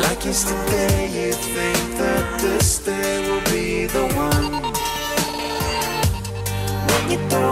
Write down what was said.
Like yesterday, you think that this day will be the one. When you don't